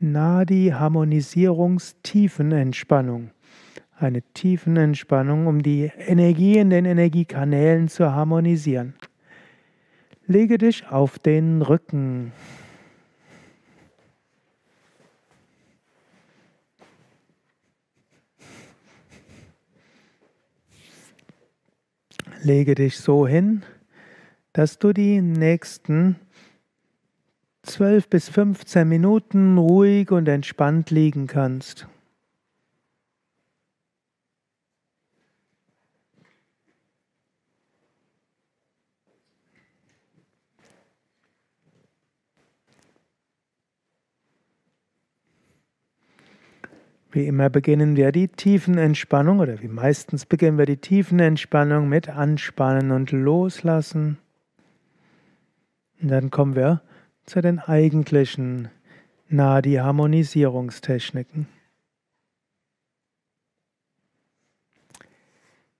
Nadi-Harmonisierungstiefenentspannung. Eine Tiefenentspannung, um die Energie in den Energiekanälen zu harmonisieren. Lege dich auf den Rücken. Lege dich so hin, dass du die nächsten 12 bis 15 Minuten ruhig und entspannt liegen kannst. Wie immer beginnen wir die Tiefenentspannung oder wie meistens beginnen wir die Tiefenentspannung mit Anspannen und Loslassen. Und dann kommen wir zu den eigentlichen Nadi-Harmonisierungstechniken.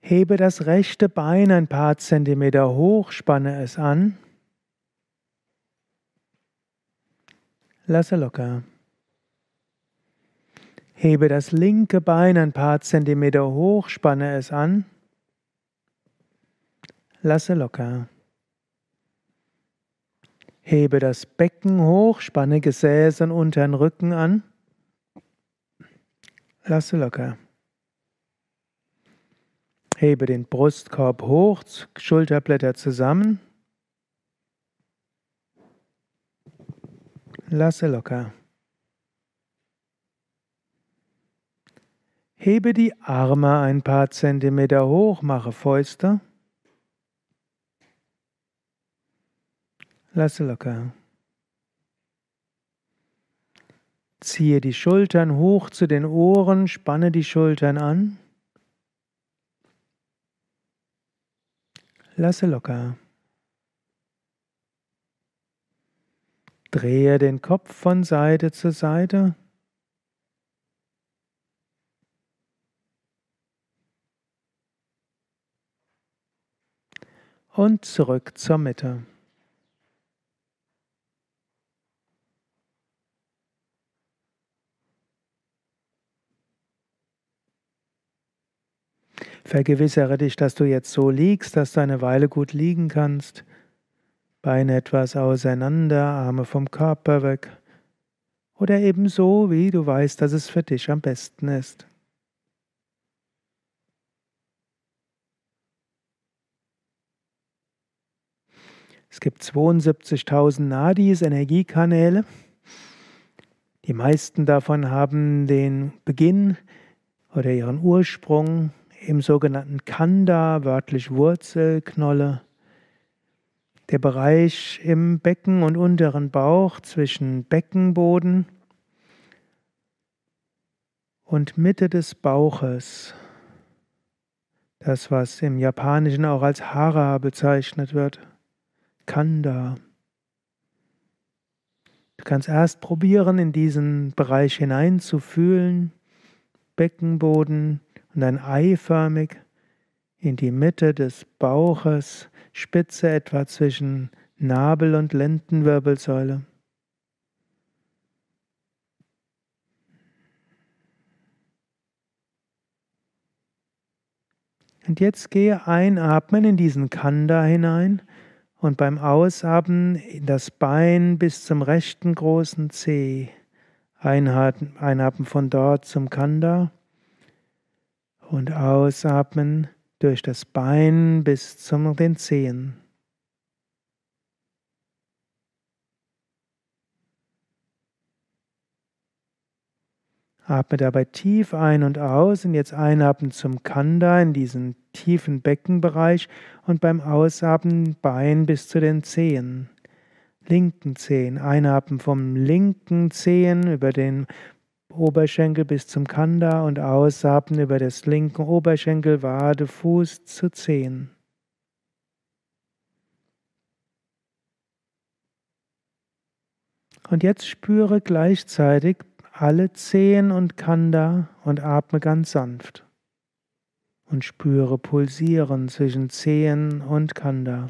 Hebe das rechte Bein ein paar Zentimeter hoch, spanne es an. Lasse locker. Hebe das linke Bein ein paar Zentimeter hoch, spanne es an. Lasse locker. Hebe das Becken hoch, spanne Gesäß und unteren Rücken an. Lasse locker. Hebe den Brustkorb hoch, Schulterblätter zusammen. Lasse locker. Hebe die Arme ein paar Zentimeter hoch, mache Fäuste. Lasse locker. Ziehe die Schultern hoch zu den Ohren, spanne die Schultern an. Lasse locker. Drehe den Kopf von Seite zu Seite. und zurück zur Mitte. Vergewissere dich, dass du jetzt so liegst, dass du eine Weile gut liegen kannst. Beine etwas auseinander, Arme vom Körper weg. Oder eben so, wie du weißt, dass es für dich am besten ist. Es gibt 72.000 Nadis, Energiekanäle. Die meisten davon haben den Beginn oder ihren Ursprung im sogenannten Kanda, wörtlich Wurzelknolle. Der Bereich im Becken und unteren Bauch zwischen Beckenboden und Mitte des Bauches. Das, was im Japanischen auch als Hara bezeichnet wird. Kanda. Du kannst erst probieren, in diesen Bereich hineinzufühlen, Beckenboden und dann eiförmig in die Mitte des Bauches, Spitze etwa zwischen Nabel und Lendenwirbelsäule. Und jetzt gehe einatmen in diesen Kanda hinein und beim Ausatmen das Bein bis zum rechten großen Zeh. Einatmen von dort zum Kanda und ausatmen durch das Bein bis zum den Zehen. Atme dabei tief ein und aus und jetzt einatmen zum Kanda in diesen tiefen Beckenbereich und beim Ausatmen Bein bis zu den Zehen. Linken Zehen. Einatmen vom linken Zehen über den Oberschenkel bis zum Kanda und ausatmen über das linke Oberschenkel, Wade, Fuß zu Zehen. Und jetzt spüre gleichzeitig alle Zehen und Kanda und atme ganz sanft. Und spüre Pulsieren zwischen Zehen und Kanda.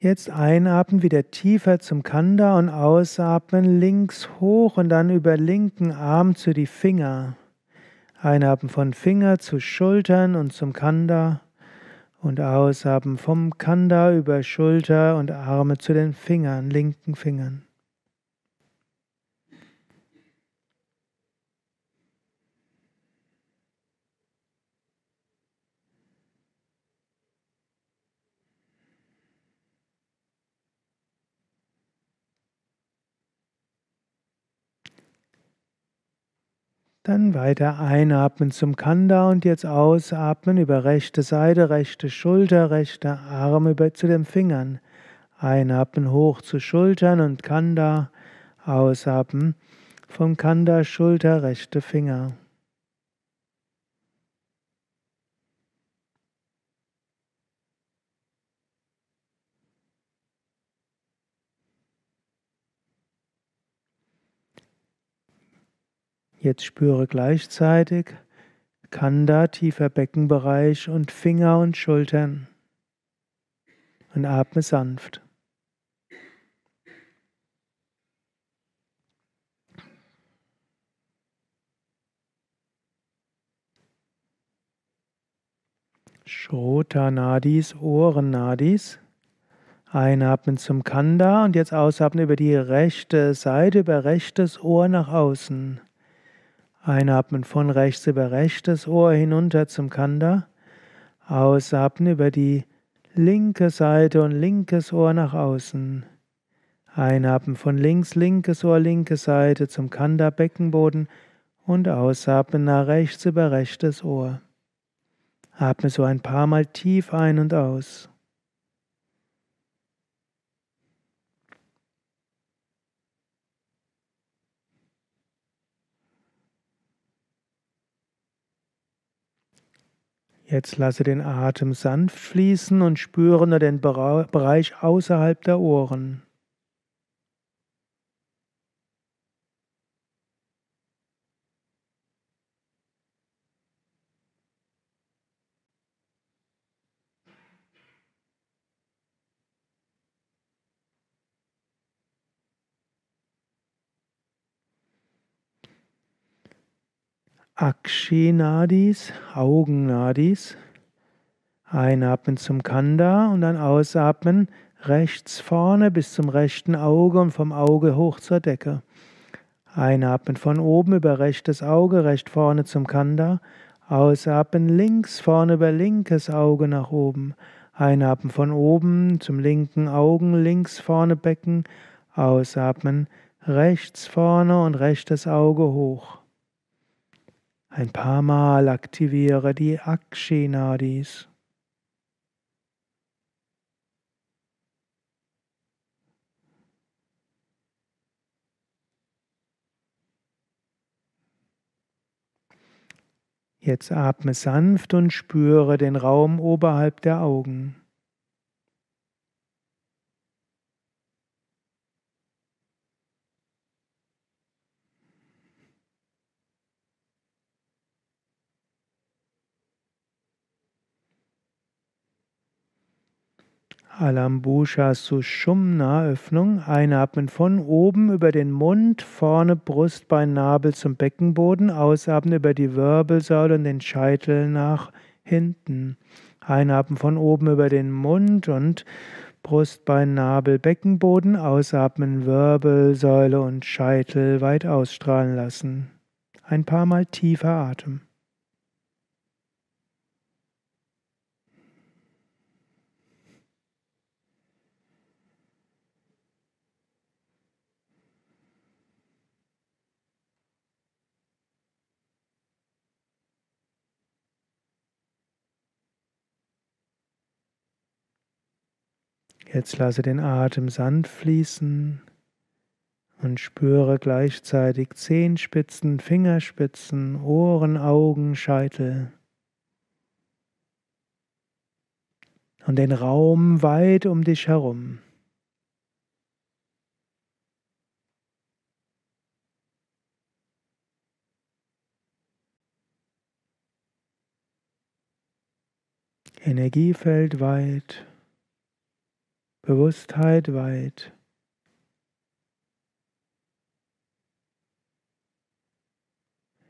Jetzt einatmen wieder tiefer zum Kanda und ausatmen links hoch und dann über linken Arm zu die Finger. Einatmen von Finger zu Schultern und zum Kanda und ausatmen vom Kanda über Schulter und Arme zu den Fingern, linken Fingern. Dann weiter einatmen zum Kanda und jetzt ausatmen über rechte Seite, rechte Schulter, rechte Arm über zu den Fingern. Einatmen hoch zu Schultern und Kanda. Ausatmen vom Kanda Schulter, rechte Finger. Jetzt spüre gleichzeitig Kanda, tiefer Beckenbereich und Finger und Schultern. Und atme sanft. Shrota Nadis, Ohrennadis. Einatmen zum Kanda und jetzt ausatmen über die rechte Seite, über rechtes Ohr nach außen. Einatmen von rechts über rechtes Ohr hinunter zum Kanda. Ausatmen über die linke Seite und linkes Ohr nach außen. Einatmen von links, linkes Ohr, linke Seite zum Kanda Beckenboden und ausatmen nach rechts über rechtes Ohr. Atme so ein paar Mal tief ein und aus. Jetzt lasse den Atem sanft fließen und spüre nur den Bereich außerhalb der Ohren. Akshinadis, Augennadis. Einatmen zum Kanda und dann ausatmen rechts vorne bis zum rechten Auge und vom Auge hoch zur Decke. Einatmen von oben über rechtes Auge, recht vorne zum Kanda. Ausatmen links vorne über linkes Auge nach oben. Einatmen von oben zum linken Augen, links vorne Becken. Ausatmen rechts vorne und rechtes Auge hoch. Ein paar Mal aktiviere die Akshinadis. Jetzt atme sanft und spüre den Raum oberhalb der Augen. Alambusha Sushumna Öffnung. Einatmen von oben über den Mund, vorne Brustbein, Nabel zum Beckenboden. Ausatmen über die Wirbelsäule und den Scheitel nach hinten. Einatmen von oben über den Mund und Brustbein, Nabel, Beckenboden. Ausatmen Wirbelsäule und Scheitel weit ausstrahlen lassen. Ein paar Mal tiefer Atem. Jetzt lasse den Atem sanft fließen und spüre gleichzeitig Zehenspitzen, Fingerspitzen, Ohren, Augen, Scheitel. Und den Raum weit um dich herum. Energiefeld weit Bewusstheit weit.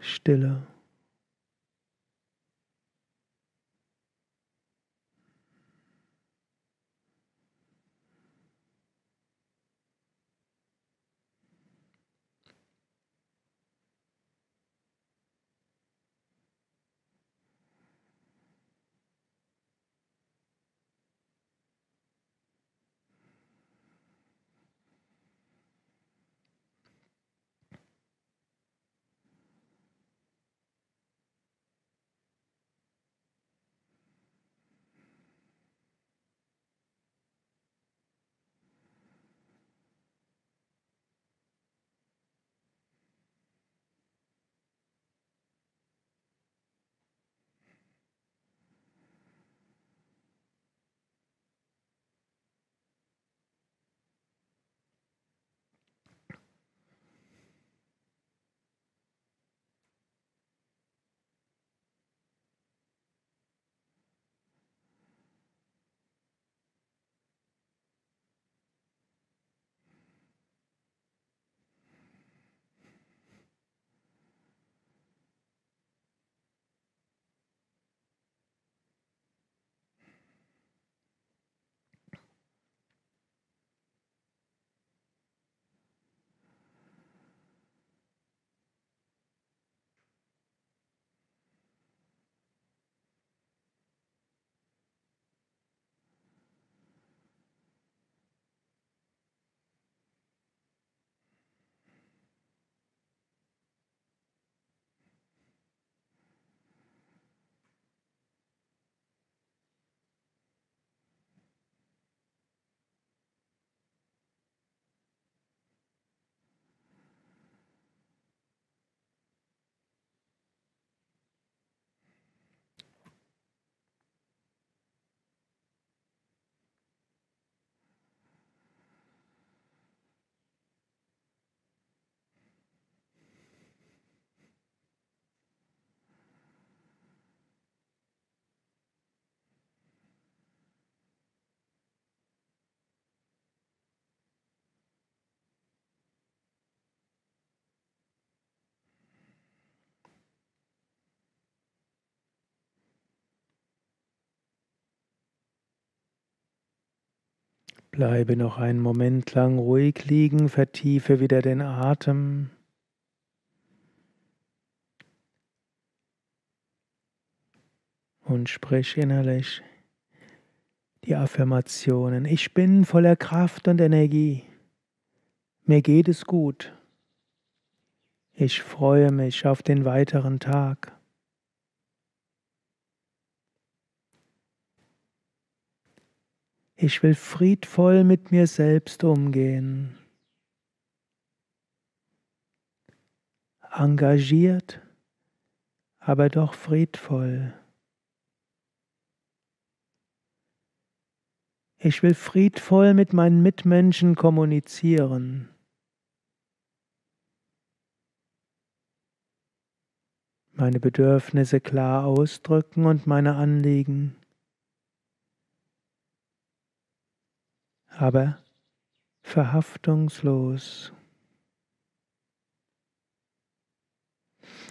Stille. Bleibe noch einen Moment lang ruhig liegen, vertiefe wieder den Atem. Und sprich innerlich die Affirmationen. Ich bin voller Kraft und Energie. Mir geht es gut. Ich freue mich auf den weiteren Tag. Ich will friedvoll mit mir selbst umgehen. Engagiert, aber doch friedvoll. Ich will friedvoll mit meinen Mitmenschen kommunizieren. Meine Bedürfnisse klar ausdrücken und meine Anliegen. Aber verhaftungslos.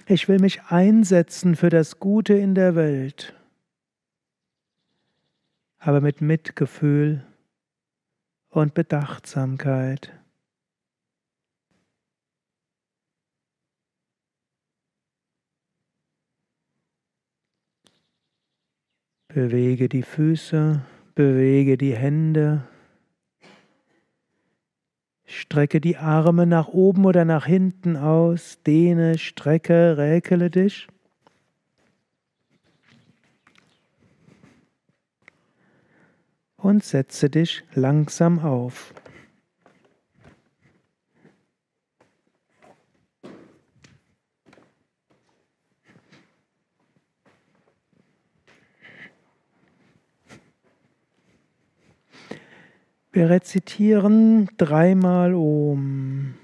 Ich will mich einsetzen für das Gute in der Welt, aber mit Mitgefühl und Bedachtsamkeit. Bewege die Füße, bewege die Hände. Strecke die Arme nach oben oder nach hinten aus, dehne, strecke, räkele dich. Und setze dich langsam auf. Wir rezitieren dreimal Om.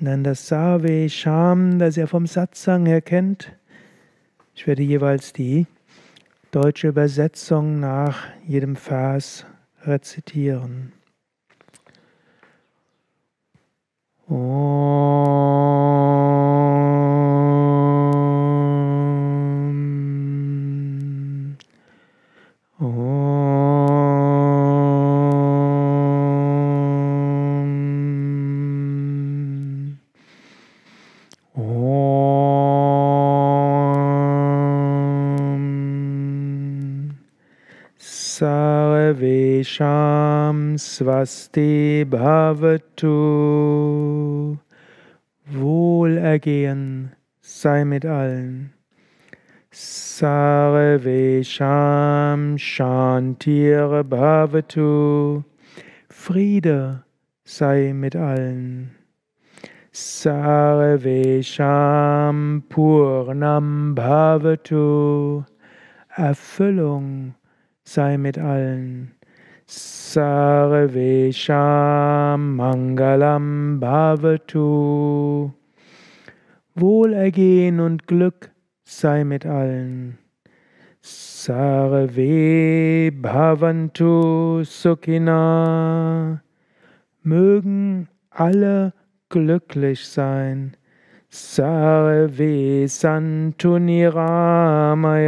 Dann das Save Sham, das ihr vom Satsang her kennt. Ich werde jeweils die deutsche Übersetzung nach jedem Vers rezitieren. Sarvesham Swasti Bhavatu. Wohlergehen sei mit allen. Sarvesham Shantir Bhavatu. Friede sei mit allen. Sarvesham Purnam Bhavatu. Erfüllung sei mit allen. Sarvesham Mangalam Bhavatu. Wohlergehen und Glück sei mit allen. Sarve Bhavantu Sukhina. Mögen alle glücklich sein. Sarve Santu Niramaya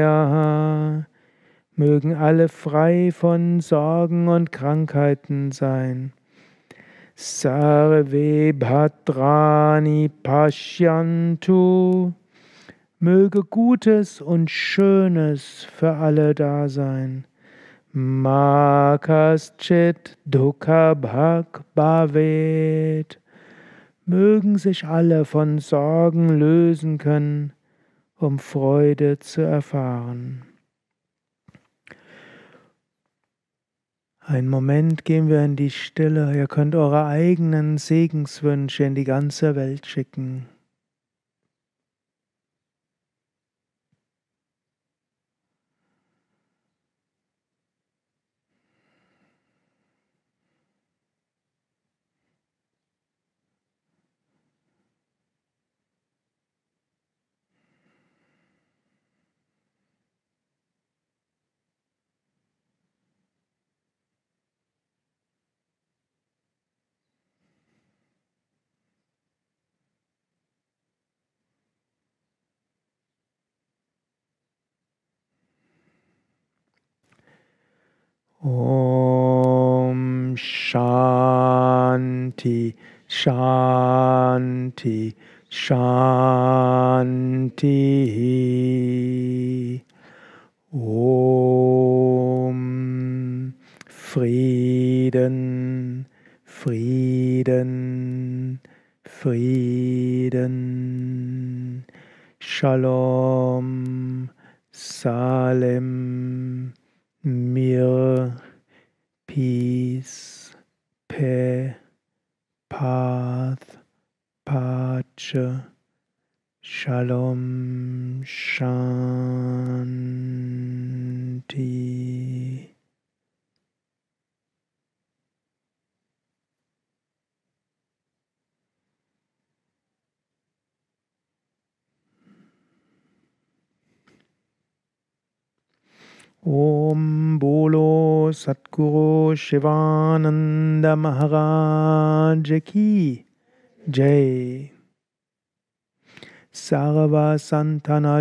mögen alle frei von Sorgen und Krankheiten sein. Sarve Bhadrani Pashyantu, möge Gutes und Schönes für alle da sein. Makaschit Dukha Bhak Bhavet, mögen sich alle von Sorgen lösen können, um Freude zu erfahren. Ein Moment gehen wir in die Stille. Ihr könnt eure eigenen Segenswünsche in die ganze Welt schicken. Om Shanti Shanti Shanti. Om Frieden Frieden Frieden Shalom Salem Mir, Peace, Pe, Path, Pacha, Shalom, Shanti. ओम बोलो सतगुरु शिवानंद महाराज की जय। सारवा संतना